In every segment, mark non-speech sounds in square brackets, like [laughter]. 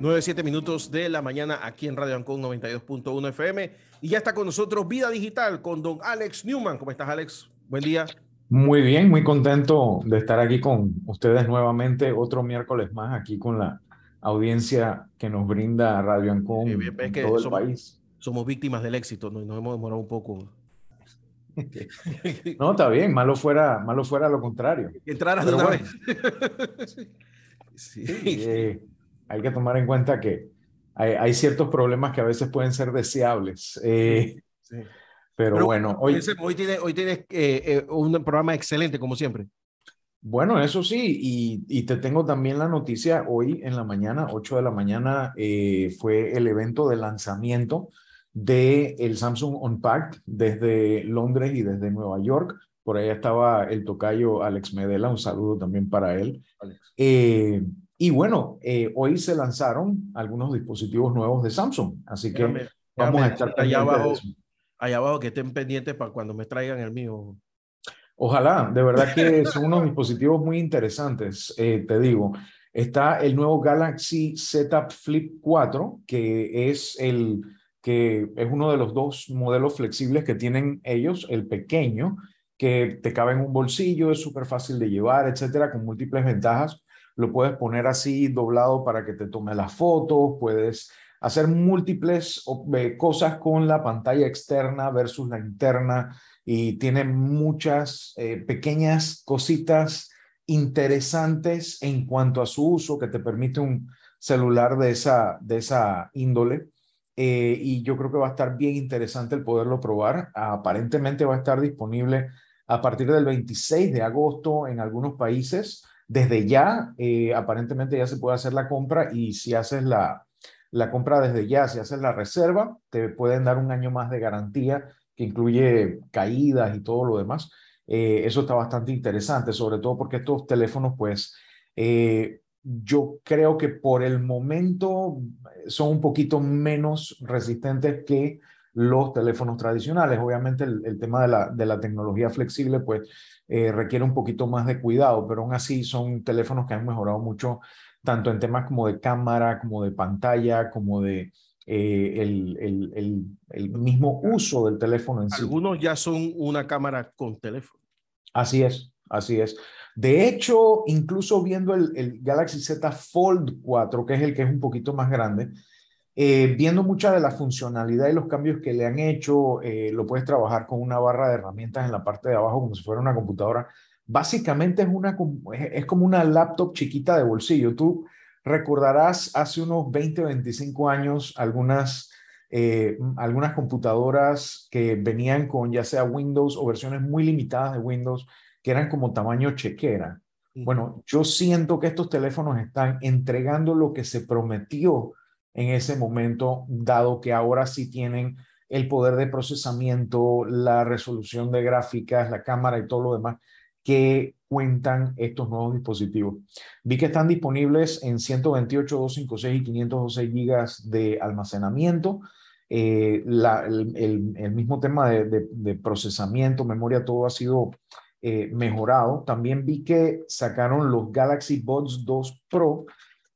9, 7 minutos de la mañana aquí en Radio Ancon 92.1 FM. Y ya está con nosotros Vida Digital con don Alex Newman. ¿Cómo estás, Alex? Buen día. Muy bien, muy contento de estar aquí con ustedes nuevamente. Otro miércoles más aquí con la audiencia que nos brinda Radio Ancon en todo el somos, país. Somos víctimas del éxito, ¿no? nos hemos demorado un poco. [laughs] no, está bien, malo fuera, malo fuera lo contrario. Entraras de una vez. [laughs] sí. Eh, hay que tomar en cuenta que hay, ciertos problemas que a veces pueden ser deseables. Eh, pero, bueno, hoy, hoy tienes, hoy tienes eh, un programa excelente, como siempre. Bueno, eso sí, y, y, te tengo también la noticia, hoy en la mañana, 8 de la mañana, fue el evento de lanzamiento del el Samsung Unpacked desde Londres y desde Nueva York. Por ahí estaba el tocayo Alex Medela, un saludo también para él. Y bueno, eh, hoy se lanzaron algunos dispositivos nuevos de Samsung, así que vamos a estar allá abajo, allá abajo que estén pendientes para cuando me traigan el mío. Ojalá, de verdad que [laughs] son unos dispositivos muy interesantes, eh, te digo. Está el nuevo Galaxy Z Flip 4, que es el que es uno de los dos modelos flexibles que tienen ellos, el pequeño, que te cabe en un bolsillo, es súper fácil de llevar, etcétera, con múltiples ventajas lo puedes poner así doblado para que te tome las fotos, puedes hacer múltiples eh, cosas con la pantalla externa versus la interna y tiene muchas eh, pequeñas cositas interesantes en cuanto a su uso que te permite un celular de esa, de esa índole. Eh, y yo creo que va a estar bien interesante el poderlo probar. Aparentemente va a estar disponible a partir del 26 de agosto en algunos países desde ya, eh, aparentemente ya se puede hacer la compra y si haces la, la compra desde ya, si haces la reserva, te pueden dar un año más de garantía que incluye caídas y todo lo demás. Eh, eso está bastante interesante, sobre todo porque estos teléfonos, pues, eh, yo creo que por el momento son un poquito menos resistentes que los teléfonos tradicionales. Obviamente el, tema de la, de la, tecnología flexible, pues eh, requiere un poquito más de cuidado, pero aún así son teléfonos que han mejorado mucho, tanto en temas como de cámara, como de pantalla, como de eh, el, el, el, mismo uso del teléfono en sí. Algunos ya son una cámara con teléfono. Así es, así es. De hecho, incluso viendo el, Galaxy Z Fold 4, que es el que es un poquito más grande, eh, viendo mucha de la funcionalidad y los cambios que le han hecho, eh, lo puedes trabajar con una barra de herramientas en la parte de abajo como si fuera una computadora. Básicamente es, una, es como una laptop chiquita de bolsillo. Tú recordarás hace unos 20 o 25 años algunas, eh, algunas computadoras que venían con ya sea Windows o versiones muy limitadas de Windows que eran como tamaño chequera. Bueno, yo siento que estos teléfonos están entregando lo que se prometió en ese momento, dado que ahora sí tienen el poder de procesamiento, la resolución de gráficas, la cámara y todo lo demás que cuentan estos nuevos dispositivos. Vi que están disponibles en 128, 256 y 512 gigas de almacenamiento. Eh, el, mismo tema de, procesamiento, memoria, todo ha sido eh, mejorado. También vi que sacaron los Galaxy Buds 2 Pro,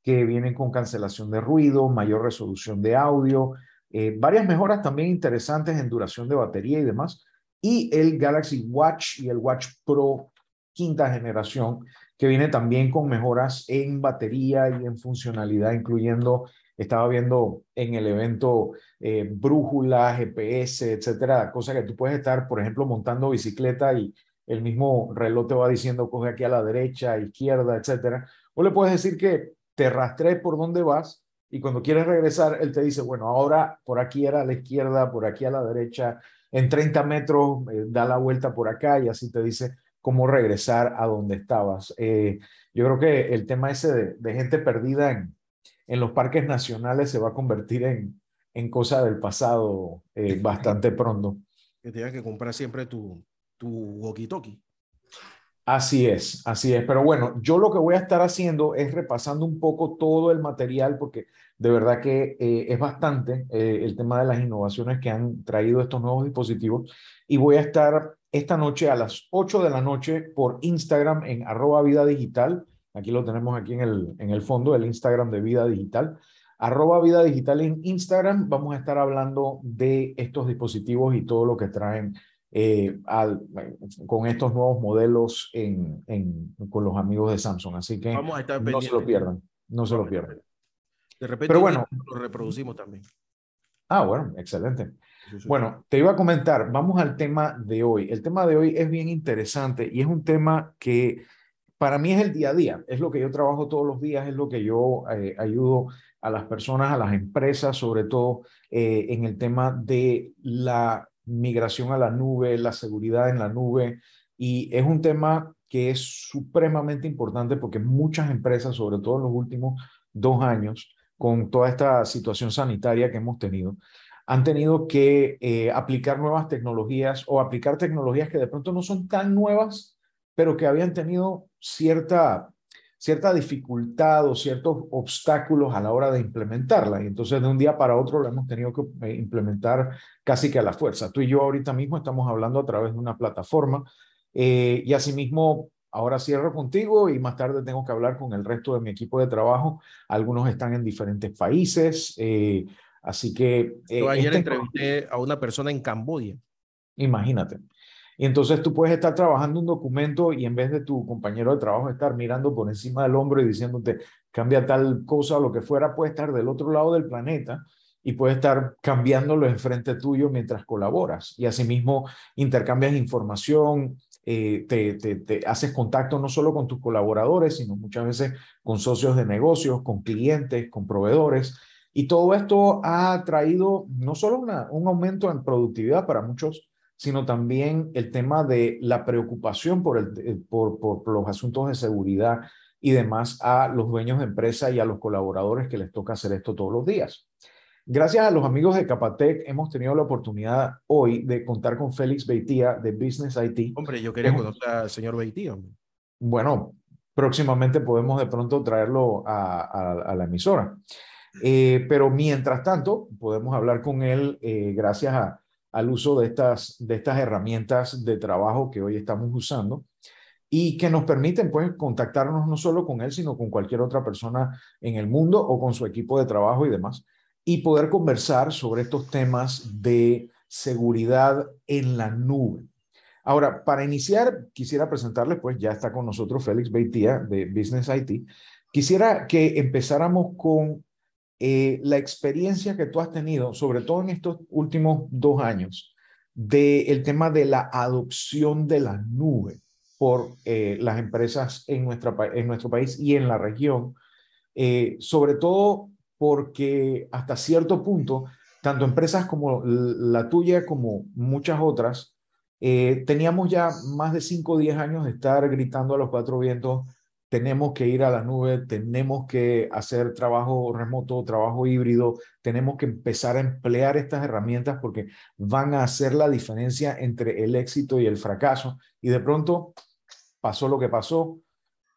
que vienen con cancelación de ruido, mayor resolución de audio, eh, varias mejoras también interesantes en duración de batería y demás, y el Galaxy Watch y el Watch Pro quinta generación, que viene también con mejoras en batería y en funcionalidad, incluyendo, estaba viendo en el evento eh, brújula, GPS, etcétera, cosa que tú puedes estar, por ejemplo, montando bicicleta y el mismo reloj te va diciendo coge aquí a la derecha, izquierda, etcétera. O le puedes decir que te rastrees por dónde vas y cuando quieres regresar, él te dice, bueno, ahora por aquí era a la izquierda, por aquí a la derecha, en 30 metros eh, da la vuelta por acá y así te dice cómo regresar a donde estabas. Eh, yo creo que el tema ese de, gente perdida en, en, los parques nacionales se va a convertir en, en cosa del pasado eh, bastante pronto. Que tengas que comprar siempre tu, tu walkie-talkie. Así es, así es. Pero bueno, yo lo que voy a estar haciendo es repasando un poco todo el material porque De verdad que eh, es bastante eh, el tema de las innovaciones que han traído estos nuevos dispositivos. Y voy a estar esta noche a las 8 de la noche por Instagram en arroba vida digital. Aquí lo tenemos aquí en el, en el fondo, el Instagram de vida digital. Arroba vida digital en Instagram. Vamos a estar hablando de estos dispositivos y todo lo que traen eh, al, con estos nuevos modelos en, en, con los amigos de Samsung. Así que no se lo pierdan. No se lo pierdan. De repente Pero bueno, lo reproducimos también. Ah, bueno, excelente. Bueno, te iba a comentar, vamos al tema de hoy. El tema de hoy es bien interesante y es un tema que para mí es el día a día, es lo que yo trabajo todos los días, es lo que yo eh, ayudo a las personas, a las empresas, sobre todo eh, en el tema de la migración a la nube, la seguridad en la nube. Y es un tema que es supremamente importante porque muchas empresas, sobre todo en los últimos dos años, con toda esta situación sanitaria que hemos tenido, han tenido que eh, aplicar nuevas tecnologías o aplicar tecnologías que de pronto no son tan nuevas, pero que habían tenido cierta, cierta dificultad o ciertos obstáculos a la hora de implementarla. Y entonces de un día para otro lo hemos tenido que eh, implementar casi que a la fuerza. Tú y yo ahorita mismo estamos hablando a través de una plataforma eh, y asimismo Ahora cierro contigo y más tarde tengo que hablar con el resto de mi equipo de trabajo. Algunos están en diferentes países, así que... Eh, yo ayer este entrevisté a una persona en Camboya. Imagínate. Y entonces tú puedes estar trabajando un documento y en vez de tu compañero de trabajo estar mirando por encima del hombro y diciéndote cambia tal cosa o lo que fuera, puede estar del otro lado del planeta y puede estar cambiándolo enfrente tuyo mientras colaboras. Y asimismo intercambias información, eh, te, te, haces contacto no solo con tus colaboradores, sino muchas veces con socios de negocios, con clientes, con proveedores. Y todo esto ha traído no solo una, un aumento en productividad para muchos, sino también el tema de la preocupación por, el, eh, por, por los asuntos de seguridad y demás a los dueños de empresa y a los colaboradores que les toca hacer esto todos los días. Gracias a los amigos de Capatec hemos tenido la oportunidad hoy de contar con Félix Beitía de Business IT. Hombre, yo quería conocer al señor Beitía. Bueno, próximamente podemos de pronto traerlo a, la emisora. Eh, pero mientras tanto, podemos hablar con él eh, gracias al uso de estas, de estas herramientas de trabajo que hoy estamos usando y que nos permiten pues contactarnos no solo con él, sino con cualquier otra persona en el mundo o con su equipo de trabajo y demás y poder conversar sobre estos temas de seguridad en la nube. Ahora, para iniciar, quisiera presentarles, pues ya está con nosotros Félix Beitía de Business IT. Quisiera que empezáramos con eh, la experiencia que tú has tenido, sobre todo en estos últimos dos años, del tema de la adopción de la nube por eh, las empresas en, nuestro país y en la región, eh, sobre todo porque hasta cierto punto, tanto empresas como la tuya como muchas otras, teníamos ya más de 5 o 10 años de estar gritando a los cuatro vientos, tenemos que ir a la nube, tenemos que hacer trabajo remoto, trabajo híbrido, tenemos que empezar a emplear estas herramientas porque van a hacer la diferencia entre el éxito y el fracaso. Y de pronto pasó lo que pasó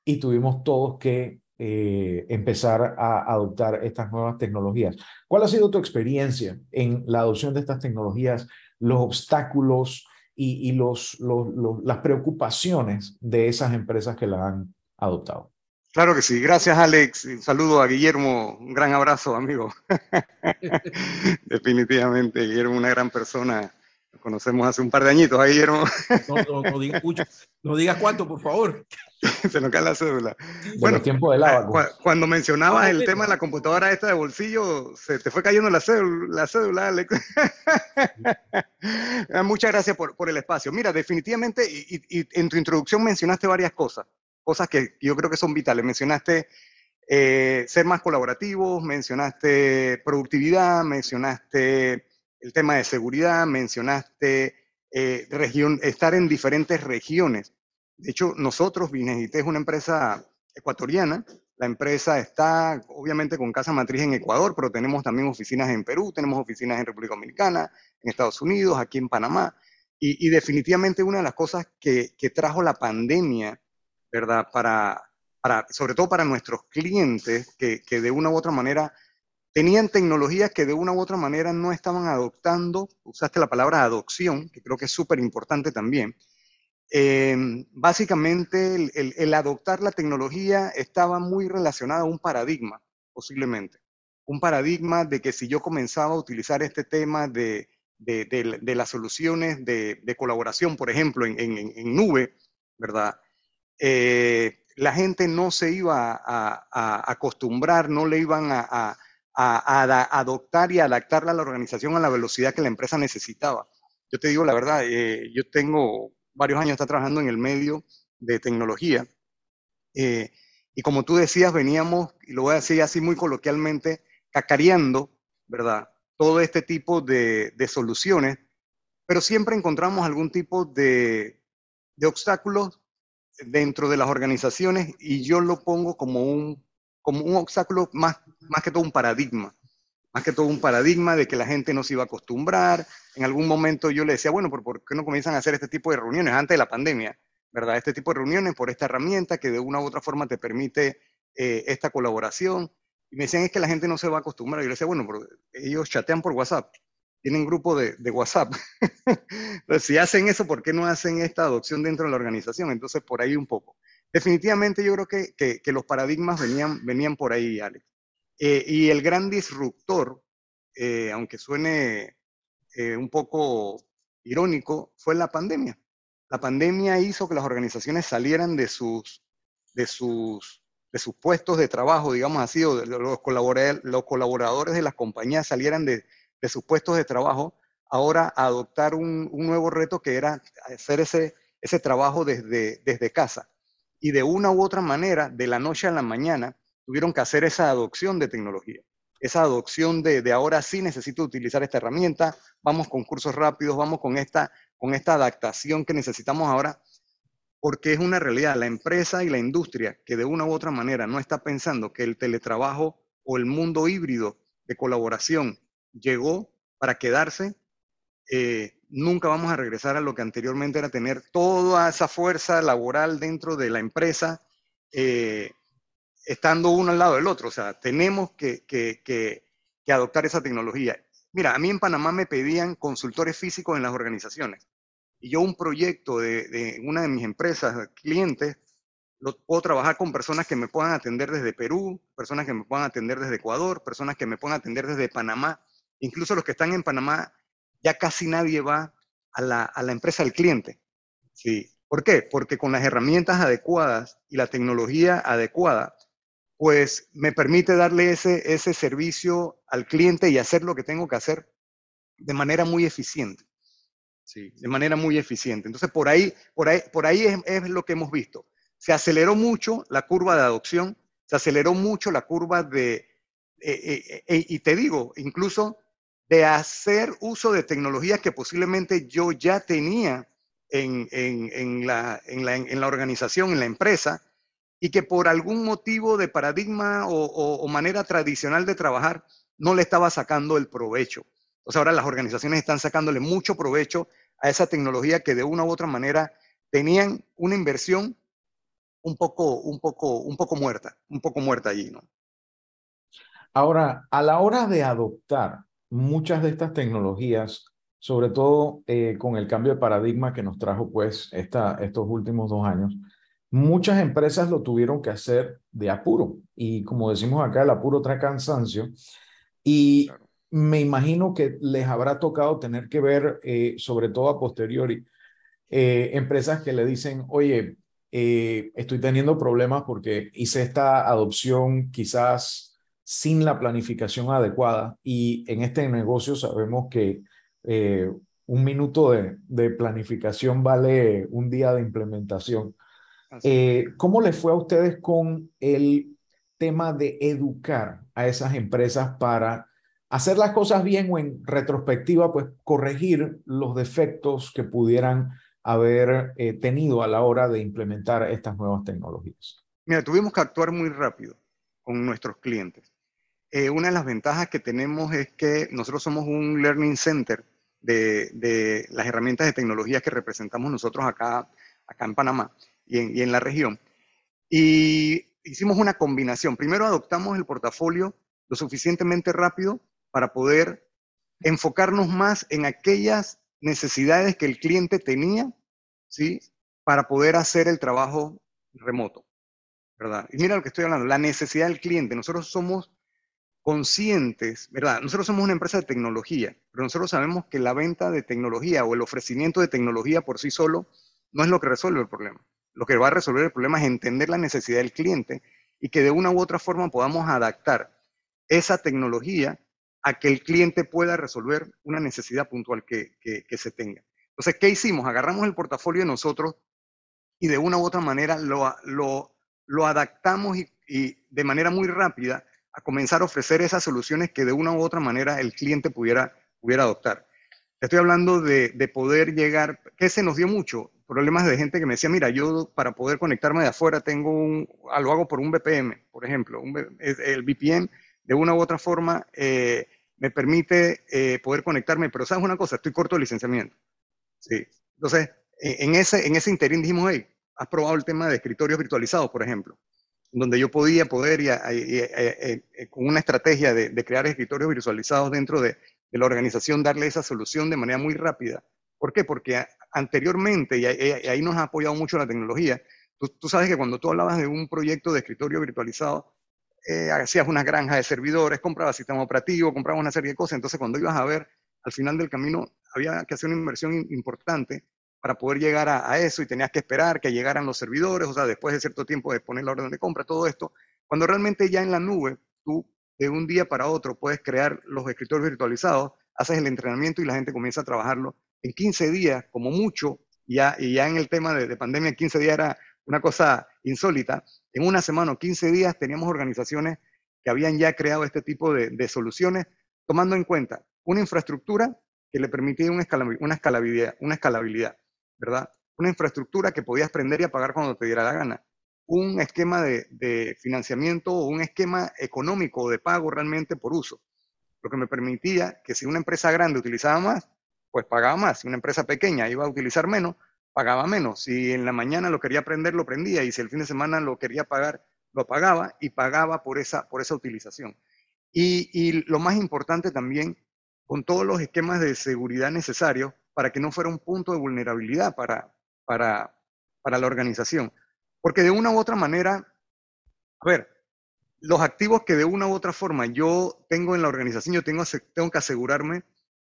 y tuvimos todos que eh, empezar a adoptar estas nuevas tecnologías. ¿Cuál ha sido tu experiencia en la adopción de estas tecnologías, los obstáculos y, los, las preocupaciones de esas empresas que la han adoptado? Claro que sí. Gracias, Alex. Un saludo a Guillermo. Un gran abrazo, amigo. [laughs] Definitivamente, Guillermo, una gran persona conocemos hace un par de añitos a Guillermo. No, no, digas no digas cuánto, por favor. [laughs] Se nos cae la cédula. bueno, tiempo de lava. cuando mencionabas ah, el tema de la computadora esta de bolsillo, se te fue cayendo la cédula, la cédula Alex. [laughs] Muchas gracias por, por, el espacio. Mira, definitivamente, y, y, en tu introducción mencionaste varias cosas, cosas que yo creo que son vitales. Mencionaste eh, ser más colaborativos, mencionaste productividad, mencionaste el tema de seguridad, mencionaste eh, región, estar en diferentes regiones. De hecho, nosotros, Binegite es una empresa ecuatoriana. La empresa está obviamente con casa matriz en Ecuador, pero tenemos también oficinas en Perú, tenemos oficinas en República Dominicana, en Estados Unidos, aquí en Panamá. Y, definitivamente una de las cosas que, trajo la pandemia, ¿verdad? Para, para, sobre todo para nuestros clientes, que, que de una u otra manera tenían tecnologías que de una u otra manera no estaban adoptando, usaste la palabra adopción, que creo que es súper importante también. Em, básicamente, el, adoptar la tecnología estaba muy relacionado a un paradigma, posiblemente. Un paradigma de que si yo comenzaba a utilizar este tema de, de, las soluciones de, colaboración, por ejemplo, en, nube, ¿verdad? Eh, la gente no se iba a, acostumbrar, no le iban a, adoptar y adaptarla a la organización a la velocidad que la empresa necesitaba. Yo te digo la verdad, eh, yo tengo varios años trabajando en el medio de tecnología eh, y como tú decías, veníamos, y lo voy a decir así muy coloquialmente, cacareando, ¿verdad? todo este tipo de, soluciones, pero siempre encontramos algún tipo de, obstáculos dentro de las organizaciones y yo lo pongo como un, como un obstáculo más, más que todo un paradigma, más que todo un paradigma de que la gente no se iba a acostumbrar. En algún momento yo le decía, bueno, ¿por, qué no comienzan a hacer este tipo de reuniones antes de la pandemia? ¿Verdad? Este tipo de reuniones por esta herramienta que de una u otra forma te permite eh, esta colaboración. Y me decían, es que la gente no se va a acostumbrar. Yo le decía, bueno, pero ellos chatean por WhatsApp, tienen grupo de, de WhatsApp. Entonces, [laughs] si hacen eso, ¿por qué no hacen esta adopción dentro de la organización? Entonces, por ahí un poco. Definitivamente yo creo que, que, los paradigmas venían, venían por ahí, Alex. Eh, y el gran disruptor, eh, aunque suene eh, un poco irónico, fue la pandemia. La pandemia hizo que las organizaciones salieran de sus, de sus de sus puestos de trabajo, digamos así, o los, colaboradores, los colaboradores de las compañías salieran de, sus puestos de trabajo, ahora adoptar un, nuevo reto que era hacer ese, ese trabajo desde, desde casa. Y de una u otra manera, de la noche a la mañana, tuvieron que hacer esa adopción de tecnología. Esa adopción de, de ahora sí necesito utilizar esta herramienta, vamos con cursos rápidos, vamos con esta, con esta adaptación que necesitamos ahora porque es una realidad. La empresa y la industria que de una u otra manera no está pensando que el teletrabajo o el mundo híbrido de colaboración llegó para quedarse, eh, nunca vamos a regresar a lo que anteriormente era tener toda esa fuerza laboral dentro de la empresa, eh, estando uno al lado del otro. O sea, tenemos que, que adoptar esa tecnología. Mira, a mí en Panamá me pedían consultores físicos en las organizaciones y yo un proyecto de, una de mis empresas, clientes, lo puedo trabajar con personas que me puedan atender desde Perú, personas que me puedan atender desde Ecuador, personas que me puedan atender desde Panamá. Incluso los que están en Panamá, ya casi nadie va a la, a la empresa del cliente. ¿Sí? ¿Por qué? Porque con las herramientas adecuadas y la tecnología adecuada, pues me permite darle ese, ese servicio al cliente y hacer lo que tengo que hacer de manera muy eficiente. Sí, de manera muy eficiente. Entonces, por ahí, por ahí, por ahí es, lo que hemos visto. Se aceleró mucho la curva de adopción, se aceleró mucho la curva de, eh, eh, eh, y te digo, incluso de hacer uso de tecnologías que posiblemente yo ya tenía en, en, la, en, la, organización, en la empresa, y que por algún motivo de paradigma o, manera tradicional de trabajar no le estaba sacando el provecho. O sea, ahora las organizaciones están sacándole mucho provecho a esa tecnología que de una u otra manera tenían una inversión un poco, un poco, un poco muerta, un poco muerta allí, ¿no? Ahora, a la hora de adoptar muchas de estas tecnologías, sobre todo eh, con el cambio de paradigma que nos trajo pues esta, estos últimos dos años, muchas empresas lo tuvieron que hacer de apuro. Y como decimos acá, el apuro trae cansancio. Y me imagino que les habrá tocado tener que ver, eh, sobre todo a posteriori, eh, empresas que le dicen, oye, eh, estoy teniendo problemas porque hice esta adopción quizás sin la planificación adecuada y en este negocio sabemos que un minuto de, de, planificación vale un día de implementación. ¿Cómo les fue a ustedes con el tema de educar a esas empresas para hacer las cosas bien o en retrospectiva, pues corregir los defectos que pudieran haber eh, tenido a la hora de implementar estas nuevas tecnologías? Mira, tuvimos que actuar muy rápido con nuestros clientes. Eh, una de las ventajas que tenemos es que nosotros somos un learning center de, las herramientas de tecnología que representamos nosotros acá, acá en Panamá y en, y en la región. Y hicimos una combinación. Primero adoptamos el portafolio lo suficientemente rápido para poder enfocarnos más en aquellas necesidades que el cliente tenía, ¿sí? Para poder hacer el trabajo remoto, ¿verdad? Y mira lo que estoy hablando, la necesidad del cliente. Nosotros somos conscientes, ¿verdad? Nosotros somos una empresa de tecnología, pero nosotros sabemos que la venta de tecnología o el ofrecimiento de tecnología por sí solo no es lo que resuelve el problema. Lo que va a resolver el problema es entender la necesidad del cliente y que de una u otra forma podamos adaptar esa tecnología a que el cliente pueda resolver una necesidad puntual que, se tenga. Entonces, ¿qué hicimos? Agarramos el portafolio de nosotros y de una u otra manera lo, lo, adaptamos y de manera muy rápida a comenzar a ofrecer esas soluciones que de una u otra manera el cliente pudiera, pudiera adoptar. Estoy hablando de, poder llegar, que se nos dio mucho, problemas de gente que me decía, mira, yo para poder conectarme de afuera tengo un, ah, lo hago por un VPN, por ejemplo, el VPN de una u otra forma eh, me permite eh, poder conectarme, pero sabes una cosa, estoy corto de licenciamiento. Sí. Entonces, en ese, en ese interín dijimos, hey, has probado el tema de escritorios virtualizados, por ejemplo donde yo podía poder, y, eh, con una estrategia de, crear escritorios visualizados dentro de, la organización, darle esa solución de manera muy rápida. ¿Por qué? Porque anteriormente, y ahí, nos ha apoyado mucho la tecnología, tú, sabes que cuando tú hablabas de un proyecto de escritorio virtualizado, eh, hacías una granja de servidores, comprabas sistema operativo, comprabas una serie de cosas, entonces cuando ibas a ver, al final del camino había que hacer una inversión importante para poder llegar a, eso y tenías que esperar que llegaran los servidores, o sea, después de cierto tiempo de poner la orden de compra, todo esto, cuando realmente ya en la nube, tú de un día para otro puedes crear los escritorios virtualizados, haces el entrenamiento y la gente comienza a trabajarlo en 15 días, como mucho, ya, y ya en el tema de, de pandemia, 15 días era una cosa insólita, en una semana o 15 días teníamos organizaciones que habían ya creado este tipo de, soluciones, tomando en cuenta una infraestructura que le permitía una escalabilidad ¿verdad? Una infraestructura que podías prender y apagar cuando te diera la gana. Un esquema de, financiamiento o un esquema económico de pago realmente por uso. Lo que me permitía que si una empresa grande utilizaba más, pues pagaba más. Si una empresa pequeña iba a utilizar menos, pagaba menos. Si en la mañana lo quería prender, lo prendía. Y si el fin de semana lo quería pagar, lo pagaba y pagaba por esa, por esa utilización. Y, y lo más importante también, con todos los esquemas de seguridad necesarios, para que no fuera un punto de vulnerabilidad para, para, para la organización. Porque de una u otra manera, a ver, los activos que de una u otra forma yo tengo en la organización, yo tengo, tengo que asegurarme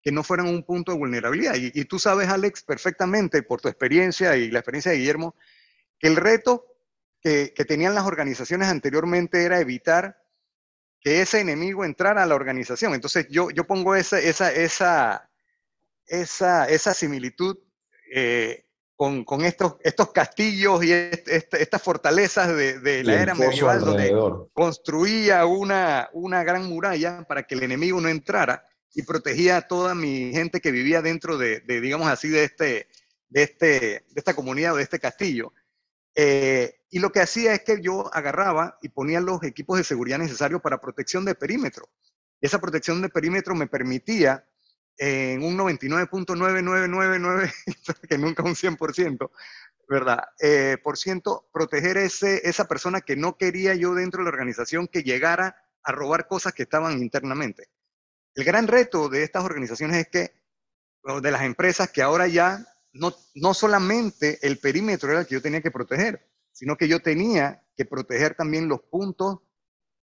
que no fueran un punto de vulnerabilidad. Y, tú sabes, Alex, perfectamente por tu experiencia y la experiencia de Guillermo, que el reto que, que tenían las organizaciones anteriormente era evitar que ese enemigo entrara a la organización. Entonces yo, yo pongo esa, esa, esa, esa, esa similitud eh, con, con, estos, estos castillos y estas fortalezas de, de la era medieval, donde construía una, una gran muralla para que el enemigo no entrara y protegía a toda mi gente que vivía dentro de, de digamos así, de, este, de, este, de esta comunidad o de este castillo. Eh, y lo que hacía es que yo agarraba y ponía los equipos de seguridad necesarios para protección de perímetro. Esa protección de perímetro me permitía en un 99.9999, [laughs] que nunca un 100%, ¿verdad? Eh, por ciento, proteger ese, esa persona que no quería yo dentro de la organización que llegara a robar cosas que estaban internamente. El gran reto de estas organizaciones es que, de las empresas, que ahora ya no, no solamente el perímetro era el que yo tenía que proteger, sino que yo tenía que proteger también los puntos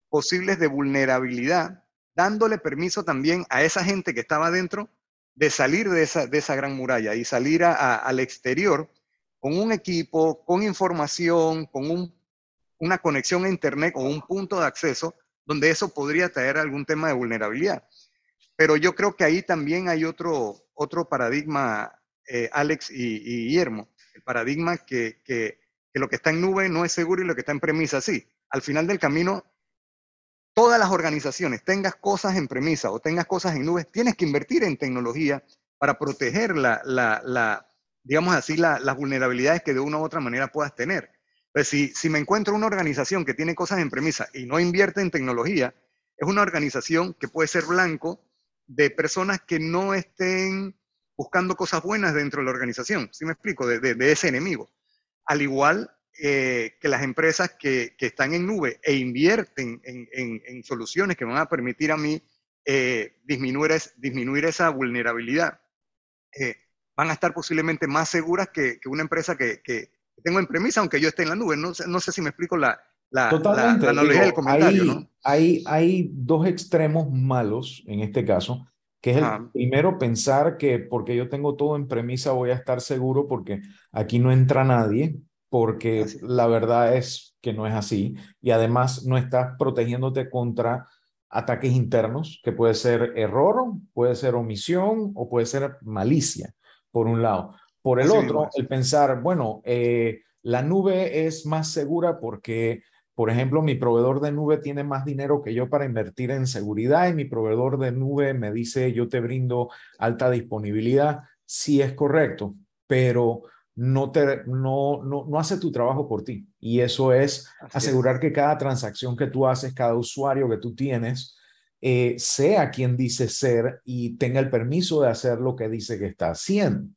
posibles de vulnerabilidad dándole permiso también a esa gente que estaba dentro de salir de esa, de esa gran muralla y salir al exterior con un equipo, con información, con una conexión a Internet o un punto de acceso donde eso podría traer algún tema de vulnerabilidad. Pero yo creo que ahí también hay otro, otro paradigma, eh, Alex y, Guillermo, el paradigma que, que lo que está en nube no es seguro y lo que está en premisa sí. Al final del camino todas las organizaciones, tengas cosas en premisa o tengas cosas en nubes, tienes que invertir en tecnología para proteger la, digamos así, las vulnerabilidades que de una u otra manera puedas tener. Pues si, me encuentro una organización que tiene cosas en premisa y no invierte en tecnología, es una organización que puede ser blanco de personas que no estén buscando cosas buenas dentro de la organización. ¿Sí me explico? De, ese enemigo. Al igual eh, que las empresas que, que, están en nube e invierten en, en, en, soluciones que van a permitir a mí eh, disminuir, es, disminuir esa vulnerabilidad, eh, van a estar posiblemente más seguras que, que una empresa que, que, tengo en premisa, aunque yo esté en la nube. No, no sé si me explico la, la, Totalmente. la, analogía del comentario. Hay, ¿no? hay, hay dos extremos malos en este caso que es el primero pensar que porque yo tengo todo en premisa voy a estar seguro porque aquí no entra nadie, porque la verdad es que no es así y además no estás protegiéndote contra ataques internos, que puede ser error, puede ser omisión o puede ser malicia, por un lado. Por el otro, el pensar, bueno, eh, la nube es más segura porque por ejemplo, mi proveedor de nube tiene más dinero que yo para invertir en seguridad y mi proveedor de nube me dice yo te brindo alta disponibilidad. Sí es correcto, pero no, te, no, no, no hace tu trabajo por ti. Y eso es asegurar que cada transacción que tú haces, cada usuario que tú tienes, eh, sea quien dice ser y tenga el permiso de hacer lo que dice que está haciendo.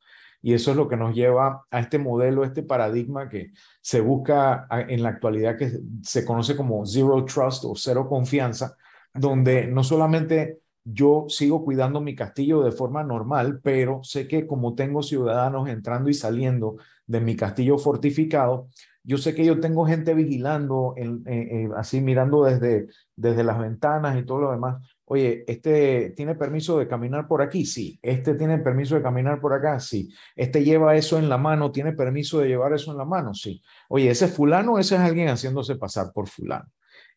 Y eso es lo que nos lleva a este modelo, este paradigma que se busca en la actualidad, que se conoce como Zero Trust o cero confianza, donde no solamente yo sigo cuidando mi castillo de forma normal, pero sé que como tengo ciudadanos entrando y saliendo de mi castillo fortificado, yo sé que yo tengo gente vigilando, así mirando desde, desde las ventanas y todo lo demás. Oye, este tiene permiso de caminar por aquí, sí, este tiene permiso de caminar por acá, sí, este lleva eso en la mano, tiene permiso de llevar eso en la mano, sí. Oye, ese fulano, ese es alguien haciéndose pasar por fulano.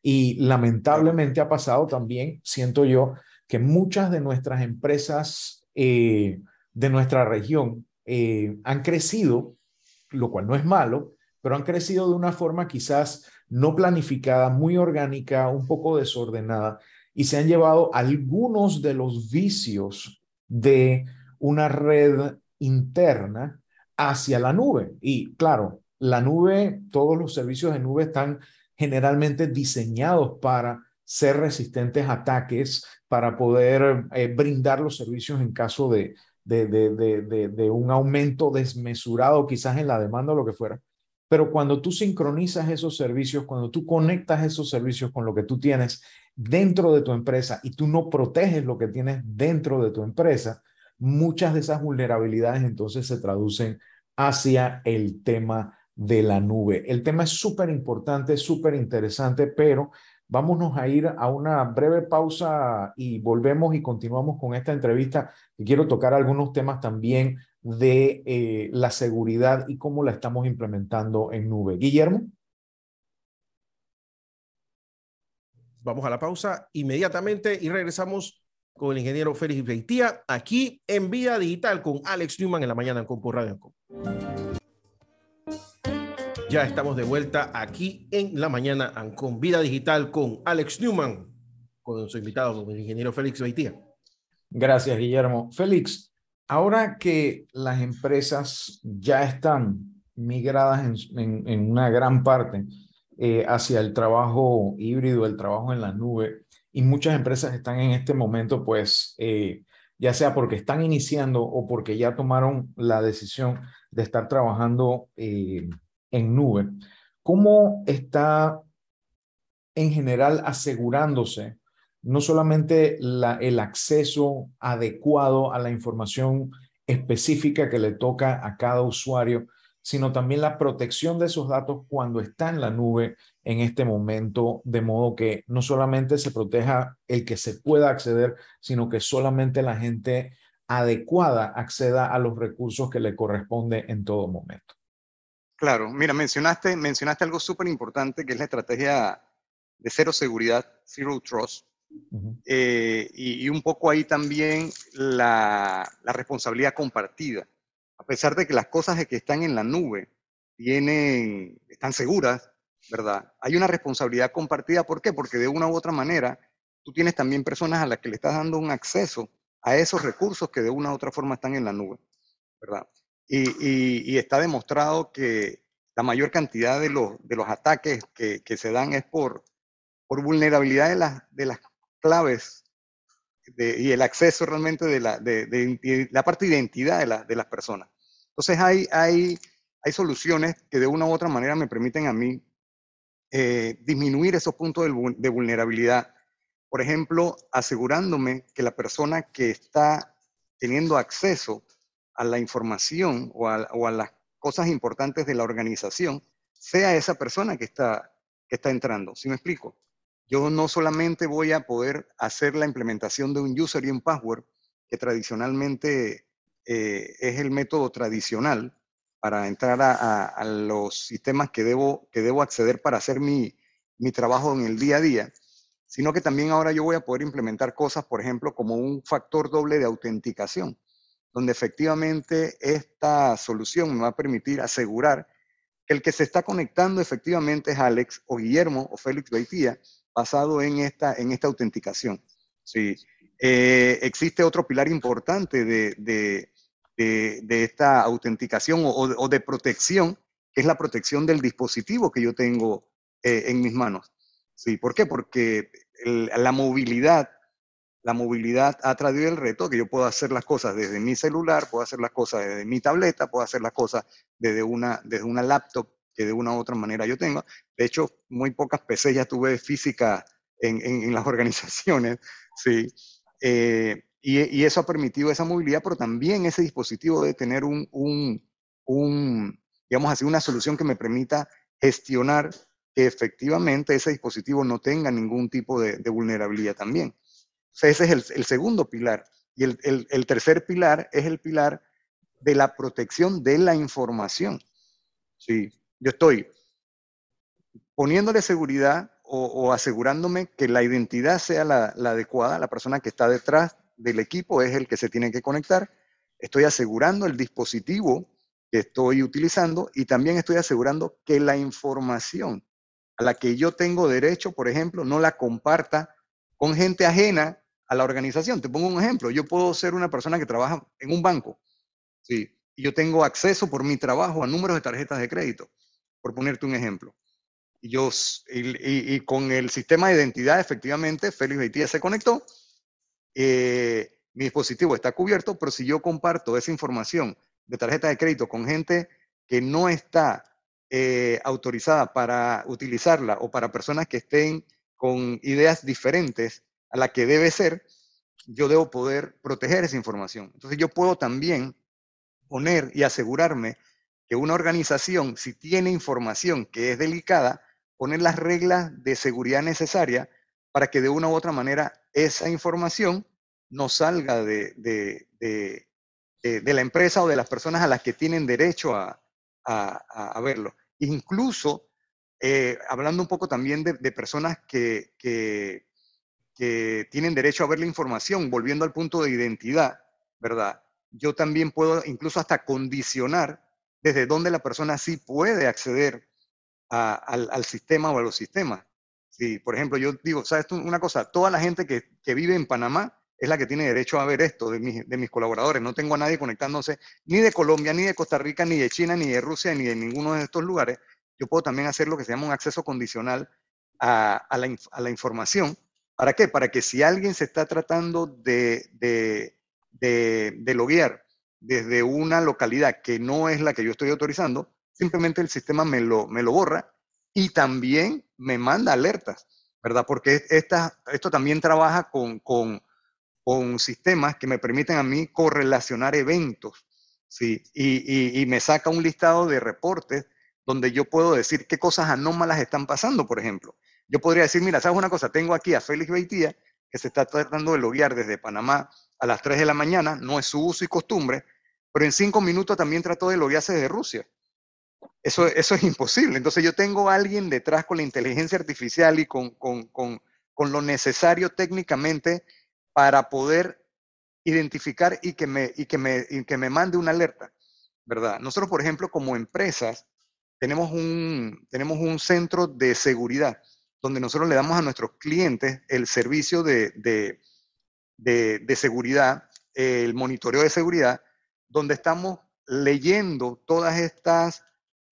Y lamentablemente ha pasado también, siento yo, que muchas de nuestras empresas eh, de nuestra región eh, han crecido, lo cual no es malo, pero han crecido de una forma quizás no planificada, muy orgánica, un poco desordenada, y se han llevado algunos de los vicios de una red interna hacia la nube. Y claro, la nube, todos los servicios de nube están generalmente diseñados para ser resistentes a ataques, para poder eh, brindar los servicios en caso de, de, de, de, un aumento desmesurado quizás en la demanda o lo que fuera. Pero cuando tú sincronizas esos servicios, cuando tú conectas esos servicios con lo que tú tienes dentro de tu empresa y tú no proteges lo que tienes dentro de tu empresa, muchas de esas vulnerabilidades entonces se traducen hacia el tema de la nube. El tema es súper importante, súper interesante, pero vámonos a ir a una breve pausa y volvemos y continuamos con esta entrevista. Quiero tocar algunos temas también de eh, la seguridad y cómo la estamos implementando en nube. Guillermo. Vamos a la pausa inmediatamente y regresamos con el ingeniero Félix Beitía aquí en Vida Digital con Alex Newman en la mañana en Compo Radio. Ya estamos de vuelta aquí en la mañana con Vida Digital con Alex Newman, con su invitado, con el ingeniero Félix Beitía. Gracias, Guillermo. Félix, ahora que las empresas ya están migradas en, en una gran parte eh, hacia el trabajo híbrido, el trabajo en la nube. Y muchas empresas están en este momento, pues, eh, ya sea porque están iniciando o porque ya tomaron la decisión de estar trabajando eh, en nube. ¿Cómo está en general asegurándose no solamente la, el acceso adecuado a la información específica que le toca a cada usuario, sino también la protección de esos datos cuando está en la nube en este momento, de modo que no solamente se proteja el que se pueda acceder, sino que solamente la gente adecuada acceda a los recursos que le corresponde en todo momento. Claro, mira, mencionaste, mencionaste algo súper importante que es la estrategia de cero seguridad, zero trust, eh, y, y, un poco ahí también la, la responsabilidad compartida a pesar de que las cosas que están en la nube tienen, están seguras, ¿verdad? Hay una responsabilidad compartida. ¿Por qué? Porque de una u otra manera tú tienes también personas a las que le estás dando un acceso a esos recursos que de una u otra forma están en la nube, ¿verdad? Y, está demostrado que la mayor cantidad de los, de los ataques que, se dan es por, por vulnerabilidad de las, de las claves y el acceso realmente de la, de, la parte de identidad de, de las personas. Entonces hay, hay hay soluciones que de una u otra manera me permiten a mí eh, disminuir esos puntos de, vulnerabilidad. Por ejemplo, asegurándome que la persona que está teniendo acceso a la información o a, las cosas importantes de la organización sea esa persona que está, entrando. ¿Sí me explico? Yo no solamente voy a poder hacer la implementación de un user y un password, que tradicionalmente eh, es el método tradicional para entrar a, los sistemas que debo, que debo acceder para hacer mi, mi trabajo en el día a día, sino que también ahora yo voy a poder implementar cosas, por ejemplo, como un factor doble de autenticación, donde efectivamente esta solución me va a permitir asegurar que el que se está conectando efectivamente es Alex o Guillermo o Félix Beitía, basado en esta, en esta autenticación. Sí. Eh, existe otro pilar importante de, de, de, esta autenticación o, de protección, que es la protección del dispositivo que yo tengo eh, en mis manos. Sí, ¿Por qué? Porque la movilidad, la movilidad ha traído el reto que yo puedo hacer las cosas desde mi celular, puedo hacer las cosas desde mi tableta, puedo hacer las cosas desde una, desde una laptop que de una u otra manera yo tengo. De hecho, muy pocas PCs ya tuve física en, en, las [laughs] organizaciones, sí. Eh, y, y, eso ha permitido esa movilidad, pero también ese dispositivo de tener un, un, un, digamos así, una solución que me permita gestionar que efectivamente ese dispositivo no tenga ningún tipo de, de vulnerabilidad también. O sea, ese es el, el segundo pilar. Y el, tercer pilar es el pilar de la protección de la información. Sí, yo estoy poniéndole seguridad o, asegurándome que la identidad sea la, adecuada, la persona que está detrás del equipo es el que se tiene que conectar. Estoy asegurando el dispositivo que estoy utilizando y también estoy asegurando que la información a la que yo tengo derecho, por ejemplo, no la comparta con gente ajena a la organización. Te pongo un ejemplo. Yo puedo ser una persona que trabaja en un banco, ¿sí? Y yo tengo acceso por mi trabajo a números de tarjetas de crédito por ponerte un ejemplo. Y, yo, y, con el sistema de identidad, efectivamente, Félix Beitía se conectó. Eh, mi dispositivo está cubierto, pero si yo comparto esa información de tarjeta de crédito con gente que no está eh, autorizada para utilizarla o para personas que estén con ideas diferentes a la que debe ser, yo debo poder proteger esa información. Entonces yo puedo también poner y asegurarme que una organización, si tiene información que es delicada, poner las reglas de seguridad necesarias para que de una u otra manera esa información no salga de, de, de, la empresa o de las personas a las que tienen derecho a, a, verlo. Incluso, eh, hablando un poco también de, personas que, que tienen derecho a ver la información, volviendo al punto de identidad, ¿verdad? Yo también puedo incluso hasta condicionar desde donde la persona sí puede acceder al, sistema o a los sistemas. Sí, por ejemplo, yo digo, ¿sabes una cosa? Toda la gente que, vive en Panamá es la que tiene derecho a ver esto de mis, de mis colaboradores. No tengo a nadie conectándose ni de Colombia, ni de Costa Rica, ni de China, ni de Rusia, ni de ninguno de estos lugares. Yo puedo también hacer lo que se llama un acceso condicional a, la, información. ¿Para qué? Para que si alguien se está tratando de, de, de, de loguear desde una localidad que no es la que yo estoy autorizando, simplemente el sistema me lo, me lo borra y también me manda alertas, ¿verdad? Porque esta, esto también trabaja con, con, con, sistemas que me permiten a mí correlacionar eventos, ¿sí? Y, y, me saca un listado de reportes donde yo puedo decir qué cosas anómalas están pasando, por ejemplo. Yo podría decir, mira, ¿sabes una cosa? Tengo aquí a Félix Beitía, que se está tratando de loguear desde Panamá a las 3 de la mañana, no es su uso y costumbre, pero en 5 minutos también trató de loguearse desde Rusia. Eso, es imposible. Entonces yo tengo a alguien detrás con la inteligencia artificial y con, con, con, con lo necesario técnicamente para poder identificar y que me, y que me, y que me mande una alerta, ¿verdad? Nosotros, por ejemplo, como empresas, tenemos un, tenemos un centro de seguridad donde nosotros le damos a nuestros clientes el servicio de, de, de, seguridad, el monitoreo de seguridad, donde estamos leyendo todas estas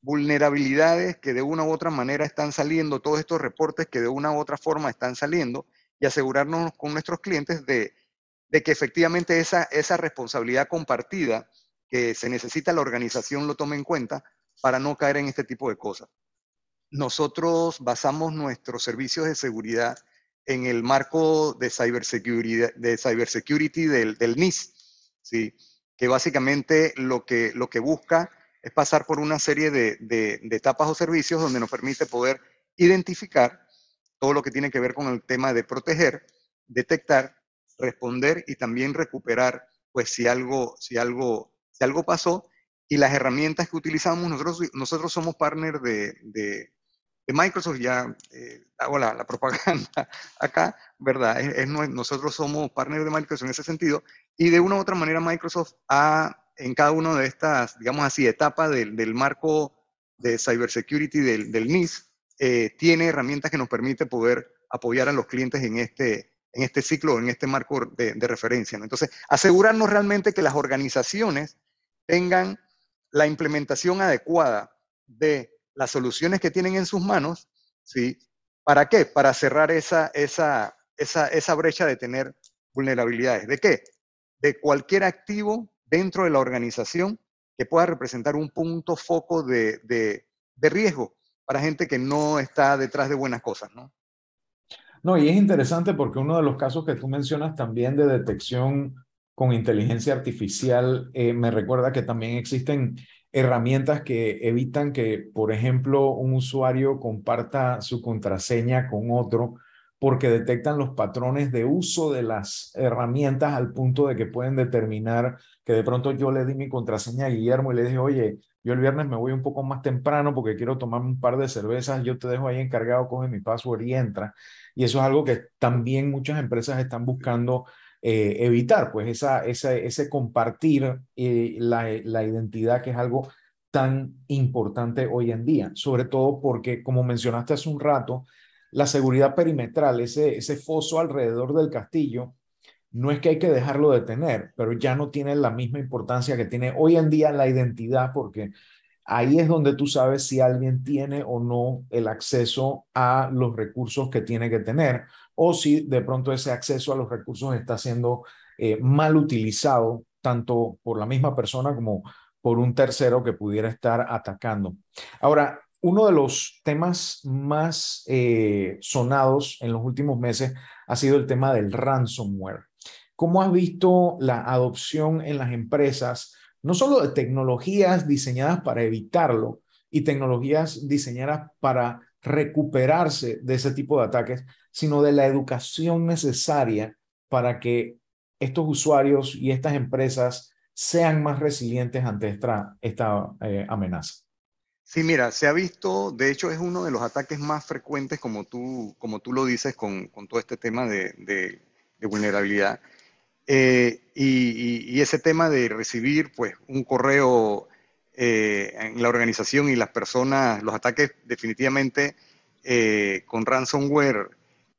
vulnerabilidades que de una u otra manera están saliendo, todos estos reportes que de una u otra forma están saliendo y asegurarnos con nuestros clientes de, de que efectivamente esa, esa responsabilidad compartida que se necesita la organización lo tome en cuenta para no caer en este tipo de cosas. Nosotros basamos nuestros servicios de seguridad en el marco de cybersecurity, de cybersecurity del, del NIS, ¿sí? que básicamente lo que, lo que busca es pasar por una serie de, de, de etapas o servicios donde nos permite poder identificar todo lo que tiene que ver con el tema de proteger, detectar, responder y también recuperar, pues si algo, si algo, si algo pasó. Y las herramientas que utilizamos, nosotros, nosotros somos partner de, de, Microsoft, ya eh, hago la, la, propaganda [laughs] acá, ¿verdad? Es, nosotros somos partner de Microsoft en ese sentido. Y de una u otra manera Microsoft ha, en cada una de estas, digamos así, etapas del, del marco de cybersecurity del, del NIS, eh, tiene herramientas que nos permite poder apoyar a los clientes en este, en este ciclo, en este marco de, referencia. Entonces, asegurarnos realmente que las organizaciones tengan la implementación adecuada de las soluciones que tienen en sus manos, ¿sí? ¿Para qué? Para cerrar esa, esa, esa, esa brecha de tener vulnerabilidades. ¿De qué? De cualquier activo dentro de la organización que pueda representar un punto foco de, de, riesgo para gente que no está detrás de buenas cosas, ¿no? No, y es interesante porque uno de los casos que tú mencionas también de detección con inteligencia artificial, eh, me recuerda que también existen herramientas que evitan que, por ejemplo, un usuario comparta su contraseña con otro porque detectan los patrones de uso de las herramientas al punto de que pueden determinar que de pronto yo le di mi contraseña a Guillermo y le dije, oye, yo el viernes me voy un poco más temprano porque quiero tomarme un par de cervezas, yo te dejo ahí encargado, coge mi password y entra. Y eso es algo que también muchas empresas están buscando eh, evitar, pues esa, esa, ese compartir eh, la, la identidad que es algo tan importante hoy en día, sobre todo porque, como mencionaste hace un rato, la seguridad perimetral, ese, ese foso alrededor del castillo, no es que hay que dejarlo de tener, pero ya no tiene la misma importancia que tiene hoy en día la identidad, porque ahí es donde tú sabes si alguien tiene o no el acceso a los recursos que tiene que tener, o si de pronto ese acceso a los recursos está siendo eh, mal utilizado, tanto por la misma persona como por un tercero que pudiera estar atacando. Ahora, uno de los temas más eh, sonados en los últimos meses ha sido el tema del ransomware. ¿Cómo has visto la adopción en las empresas, no solo de tecnologías diseñadas para evitarlo y tecnologías diseñadas para recuperarse de ese tipo de ataques, sino de la educación necesaria para que estos usuarios y estas empresas sean más resilientes ante esta, esta eh, amenaza? Sí, mira, se ha visto, de hecho es uno de los ataques más frecuentes, como tú, como tú lo dices, con, con todo este tema de, de, de vulnerabilidad. Eh, y, y, ese tema de recibir pues, un correo eh, en la organización y las personas, los ataques definitivamente eh, con ransomware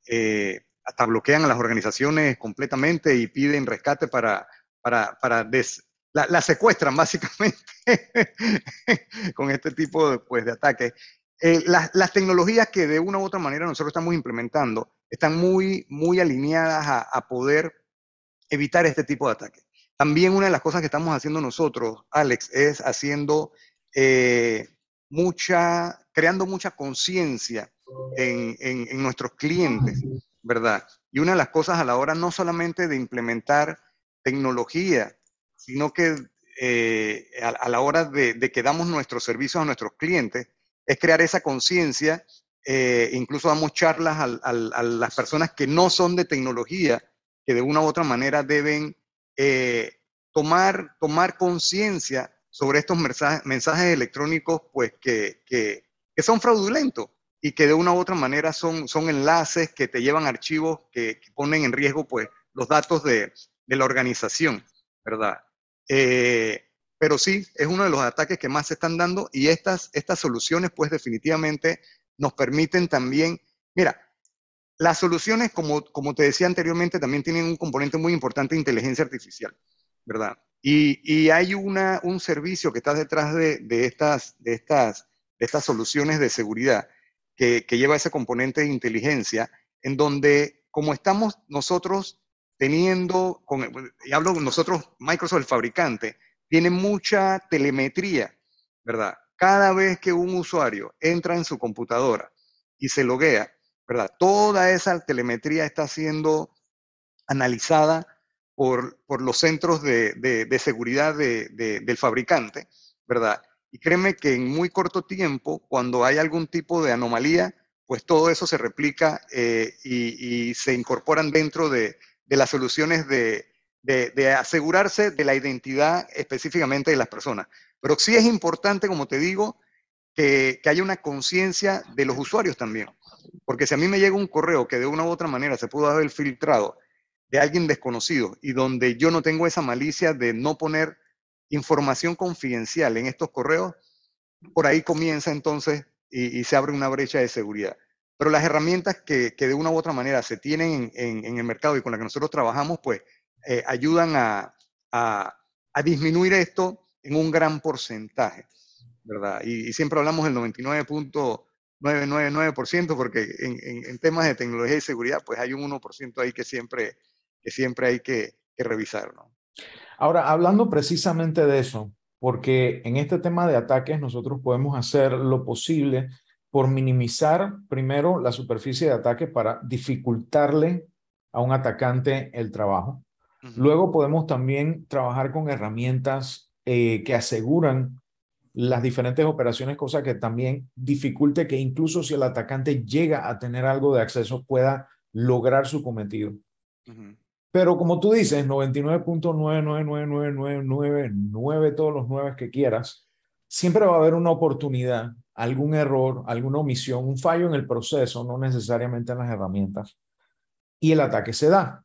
eh, hasta bloquean a las organizaciones completamente y piden rescate para, para, para des, la, secuestran [laughs] básicamente con este tipo de, pues, de ataques. Eh, las, las, tecnologías que de una u otra manera nosotros estamos implementando están muy, muy alineadas a, a, poder evitar este tipo de ataques. También una de las cosas que estamos haciendo nosotros, Alex, es haciendo eh, mucha, creando mucha conciencia en, en, en nuestros clientes, ¿verdad? Y una de las cosas a la hora no solamente de implementar tecnología, sino que eh, a, a, la hora de, de, que damos nuestros servicios a nuestros clientes, es crear esa conciencia. Eh, incluso damos charlas a, a, las personas que no son de tecnología, que de una u otra manera deben eh, tomar, tomar conciencia sobre estos mensajes, mensajes electrónicos pues, que, que, que, son fraudulentos y que de una u otra manera son, son enlaces que te llevan archivos que, que ponen en riesgo pues, los datos de, de la organización, ¿verdad? Eh, pero sí, es uno de los ataques que más se están dando y estas, estas soluciones pues definitivamente nos permiten también, mira, las soluciones, como, como te decía anteriormente, también tienen un componente muy importante de inteligencia artificial, ¿verdad? Y, y hay una, un servicio que está detrás de, de, estas, de, estas, de estas soluciones de seguridad que, lleva ese componente de inteligencia, en donde como estamos nosotros teniendo, con, y hablo nosotros, Microsoft, el fabricante, tiene mucha telemetría, ¿verdad? cada vez que un usuario entra en su computadora y se loguea, ¿verdad? Toda esa telemetría está siendo analizada por, por los centros de, de, seguridad de, del fabricante, ¿verdad? Y créeme que en muy corto tiempo, cuando hay algún tipo de anomalía, pues todo eso se replica eh, y, se incorporan dentro de, las soluciones de, asegurarse de la identidad específicamente de las personas. Pero sí es importante, como te digo, que, que haya una conciencia de los usuarios también. Porque si a mí me llega un correo que de una u otra manera se pudo haber filtrado de alguien desconocido y donde yo no tengo esa malicia de no poner información confidencial en estos correos, por ahí comienza entonces y, se abre una brecha de seguridad. Pero las herramientas que, que de una u otra manera se tienen en, en, el mercado y con las que nosotros trabajamos, pues eh, ayudan a, a, a, disminuir esto en un gran porcentaje, ¿verdad? Y, y siempre hablamos del 99.999% porque en, en, en, temas de tecnología y seguridad, pues hay un 1% ahí que siempre que siempre hay que, revisar. Ahora, hablando precisamente de eso, porque en este tema de ataques nosotros podemos hacer lo posible por minimizar primero la superficie de ataque para dificultarle a un atacante el trabajo. Luego podemos también trabajar con herramientas eh, que aseguran las diferentes operaciones, cosa que también dificulte que incluso si el atacante llega a tener algo de acceso pueda lograr su cometido. Pero como tú dices, 99.999999, todos los nueve que quieras, siempre va a haber una oportunidad, algún error, alguna omisión, un fallo en el proceso, no necesariamente en las herramientas. Y el ataque se da.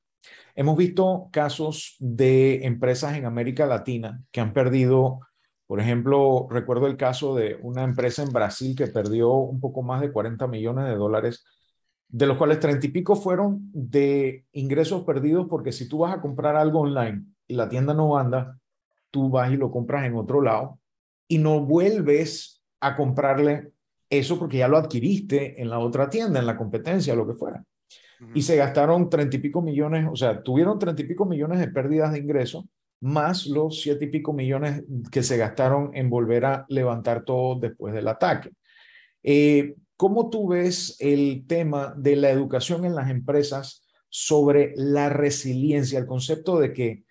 Hemos visto casos de empresas en América Latina que han perdido, por ejemplo, recuerdo el caso de una empresa en Brasil que perdió un poco más de 40 millones de dólares de los cuales treinta y pico fueron de ingresos perdidos porque si tú vas a comprar algo online y la tienda no anda, tú vas y lo compras en otro lado y no vuelves a comprarle eso porque ya lo adquiriste en la otra tienda, en la competencia, lo que fuera. Y se gastaron treinta y pico millones, o sea, tuvieron treinta y pico millones de pérdidas de ingresos, más los siete y pico millones que se gastaron en volver a levantar todo después del ataque. Eh, ¿Cómo tú ves el tema de la educación en las empresas sobre la resiliencia, el concepto de que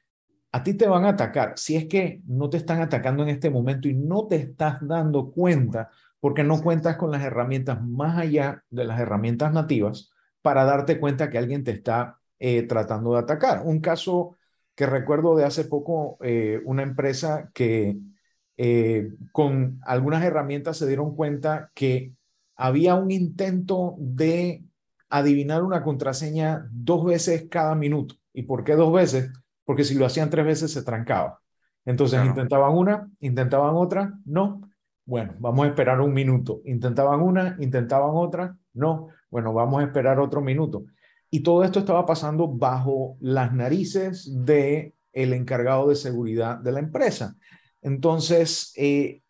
a ti te van a atacar, si es que no te están atacando en este momento y no te estás dando cuenta porque no cuentas con las herramientas más allá de las herramientas nativas para darte cuenta que alguien te está eh, tratando de atacar. Un caso que recuerdo de hace poco, eh, una empresa que eh, con algunas herramientas se dieron cuenta que había un intento de adivinar una contraseña dos veces cada minuto. ¿Y por qué dos veces? Porque si lo hacían tres veces se trancaba. Entonces intentaban una, intentaban otra, no. Bueno, vamos a esperar un minuto. Intentaban una, intentaban otra, no. Bueno, vamos a esperar otro minuto. Y todo esto estaba pasando bajo las narices de el encargado de seguridad de la empresa. Entonces, eh,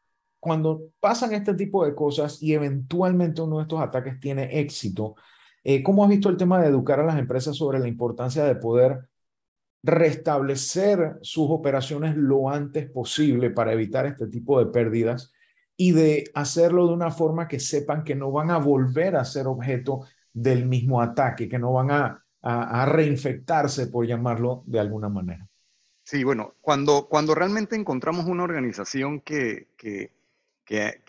cuando pasan este tipo de cosas y eventualmente uno de estos ataques tiene éxito, eh, ¿cómo has visto el tema de educar a las empresas sobre la importancia de poder restablecer sus operaciones lo antes posible para evitar este tipo de pérdidas y de hacerlo de una forma que sepan que no van a volver a ser objeto del mismo ataque, que no van a, a, reinfectarse, por llamarlo de alguna manera? Sí, bueno, cuando, cuando realmente encontramos una organización que, que que,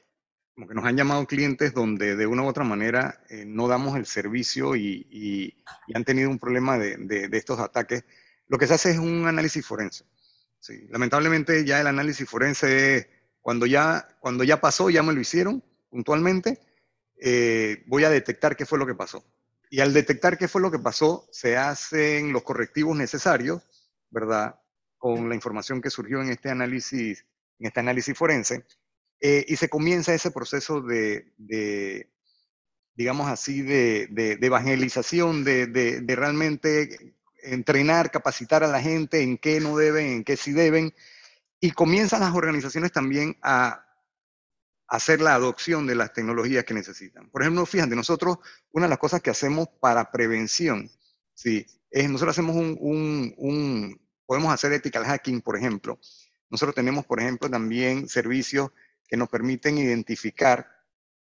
como que nos han llamado clientes donde de una u otra manera eh, no damos el servicio y, y, han tenido un problema de, de, estos ataques, lo que se hace es un análisis forense. Sí, lamentablemente ya el análisis forense, cuando ya, cuando ya pasó, ya me lo hicieron puntualmente, eh, voy a detectar qué fue lo que pasó. Y al detectar qué fue lo que pasó, se hacen los correctivos necesarios, ¿verdad? Con la información que surgió en este análisis, en este análisis forense. Eh, y se comienza ese proceso de, digamos así, de, evangelización, de, realmente entrenar, capacitar a la gente en qué no deben, en qué sí deben, y comienzan las organizaciones también a hacer la adopción de las tecnologías que necesitan. Por ejemplo, fíjate, nosotros, una de las cosas que hacemos para prevención, ¿sí? es nosotros hacemos un, un, un podemos hacer ethical hacking, por ejemplo. Nosotros tenemos, por ejemplo, también servicios que nos permiten identificar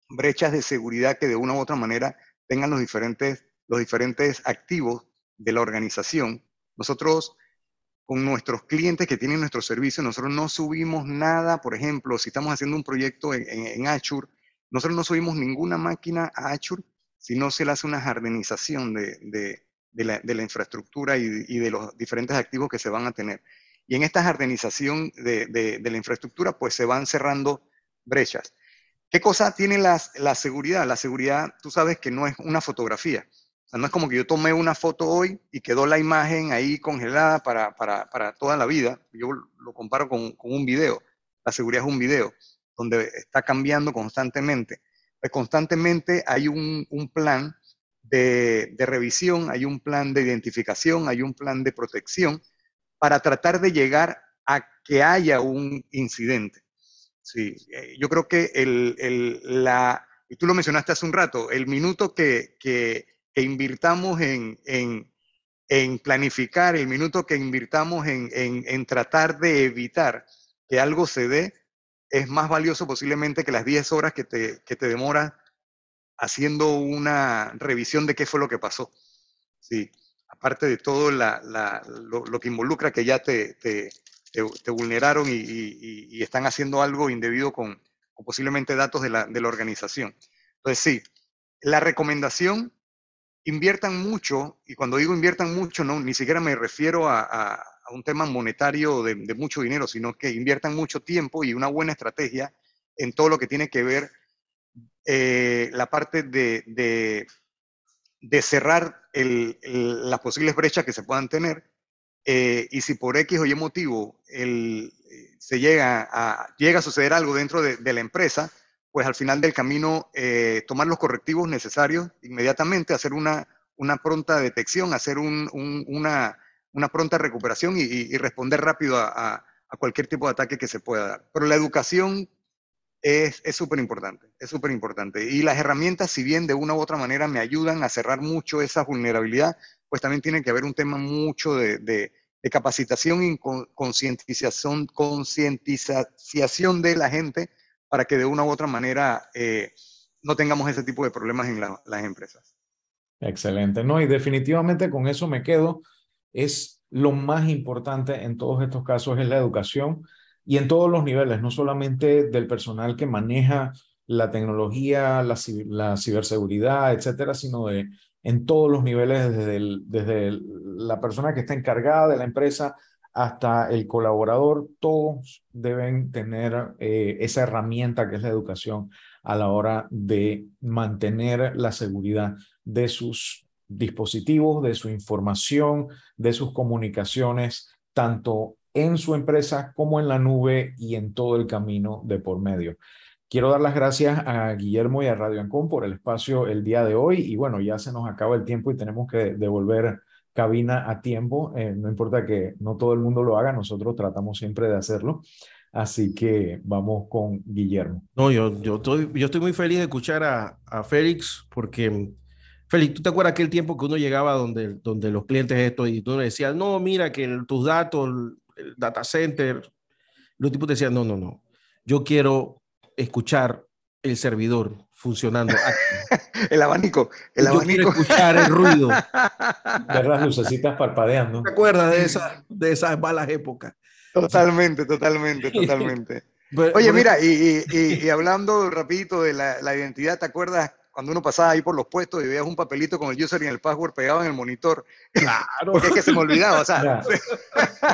brechas de seguridad que de una u otra manera tengan los diferentes, los diferentes activos de la organización. Nosotros, con nuestros clientes que tienen nuestro servicio, nosotros no subimos nada, por ejemplo, si estamos haciendo un proyecto en, en, Azure, nosotros no subimos ninguna máquina a Azure si no se le hace una jardinización de, de, de, la, de la, infraestructura y, y, de los diferentes activos que se van a tener. Y en esta jardinización de, la infraestructura, pues se van cerrando brechas. ¿Qué cosa tiene la, la, seguridad? La seguridad, tú sabes que no es una fotografía. O no es como que yo tomé una foto hoy y quedó la imagen ahí congelada para, para, para toda la vida. Yo lo comparo con, con, un video. La seguridad es un video donde está cambiando constantemente. Pues constantemente hay un, un plan de, de, revisión, hay un plan de identificación, hay un plan de protección para tratar de llegar a que haya un incidente. Sí, eh, yo creo que el, el, la, y tú lo mencionaste hace un rato, el minuto que, que, que invirtamos en, en, en, planificar, el minuto que invirtamos en, en, tratar de evitar que algo se dé, es más valioso posiblemente que las 10 horas que te, que te demora haciendo una revisión de qué fue lo que pasó. Sí, aparte de todo lo, que involucra que ya te, te, te, vulneraron y, y, están haciendo algo indebido con, posiblemente datos de la, organización. Entonces, sí, la recomendación, inviertan mucho, y cuando digo inviertan mucho, no, ni siquiera me refiero a, un tema monetario de, mucho dinero, sino que inviertan mucho tiempo y una buena estrategia en todo lo que tiene que ver eh, la parte de, de cerrar el, el, las posibles brechas que se puedan tener eh, y si por X o Y motivo el, se llega a, llega a suceder algo dentro de, la empresa, pues al final del camino eh, tomar los correctivos necesarios inmediatamente, hacer una, una pronta detección, hacer un, un, una, una, pronta recuperación y, responder rápido a, a, a, cualquier tipo de ataque que se pueda dar. Pero la educación es súper importante, es súper importante. Y las herramientas, si bien de una u otra manera me ayudan a cerrar mucho esa vulnerabilidad, pues también tiene que haber un tema mucho de, de, capacitación y concientización, concientización de la gente para que de una u otra manera eh, no tengamos ese tipo de problemas en la, las empresas. Excelente, no, y definitivamente con eso me quedo. Es lo más importante en todos estos casos es la educación y en todos los niveles, no solamente del personal que maneja la tecnología, la, la ciberseguridad, etcétera, sino de en todos los niveles, desde, desde la persona que está encargada de la empresa hasta el colaborador, todos deben tener eh, esa herramienta que es la educación a la hora de mantener la seguridad de sus dispositivos, de su información, de sus comunicaciones, tanto en su empresa como en la nube y en todo el camino de por medio. Quiero dar las gracias a Guillermo y a Radio Ancon por el espacio el día de hoy. Y bueno, ya se nos acaba el tiempo y tenemos que devolver cabina a tiempo. Eh, no importa que no todo el mundo lo haga, nosotros tratamos siempre de hacerlo. Así que vamos con Guillermo. No, yo, yo, estoy, yo estoy muy feliz de escuchar a, a Félix porque, Félix, ¿tú te acuerdas aquel tiempo que uno llegaba donde, donde los clientes esto y tú le decías, no, mira que tus datos, data center, los tipos te decían, no, no, no, yo quiero escuchar el servidor funcionando. [laughs] el abanico, el Yo abanico. Quiero escuchar el ruido. [laughs] Ver las lucecitas parpadeando. ¿Te acuerdas de, esa, de esas malas épocas? Totalmente, totalmente, [laughs] totalmente. Oye, mira, y, y, y, hablando rapidito de la, la, identidad, ¿te acuerdas cuando uno pasaba ahí por los puestos y veías un papelito con el user y el password pegado en el monitor. Claro. Porque es que se me olvidaba, o sea.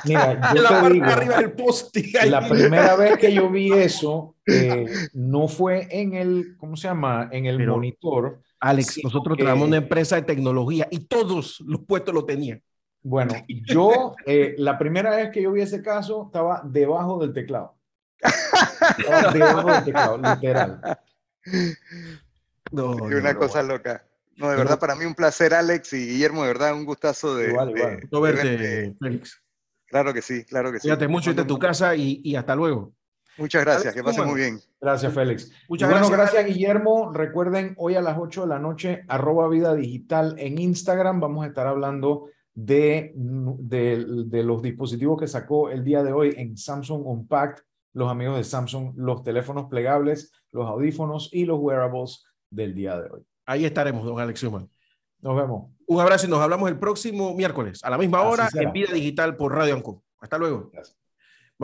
Mira, [laughs] yo la te digo, arriba del post la primera vez que yo vi [laughs] eso eh, no fue en el, ¿cómo se llama? En el Pero, monitor. Alex, nosotros que... tenemos una empresa de tecnología y todos los puestos lo tenían. Bueno, yo, eh, la primera vez que yo vi ese caso, estaba debajo del teclado. [laughs] Estaba debajo del teclado, literal. No, no, una no, cosa loca. No, de verdad, para mí un placer, Alex y Guillermo, de verdad, un gustazo de, igual, igual. de, de verte, de, Félix. Claro que sí, claro que sí. Cuídate mucho de tu casa y, y, hasta luego. Muchas gracias, Alex, que pasen muy bien. Gracias, Félix. Muchas bueno, gracias, gracias, Guillermo. Recuerden, hoy a las 8 de la noche, arroba vida digital en Instagram, vamos a estar hablando de, de, de los dispositivos que sacó el día de hoy en Samsung Unpacked los amigos de Samsung los teléfonos plegables, los audífonos y los wearables del día de hoy. Ahí estaremos, don Alex Human. Nos vemos. Un abrazo y nos hablamos el próximo miércoles a la misma hora en Vida Digital por Radio Anco. Hasta luego. Gracias.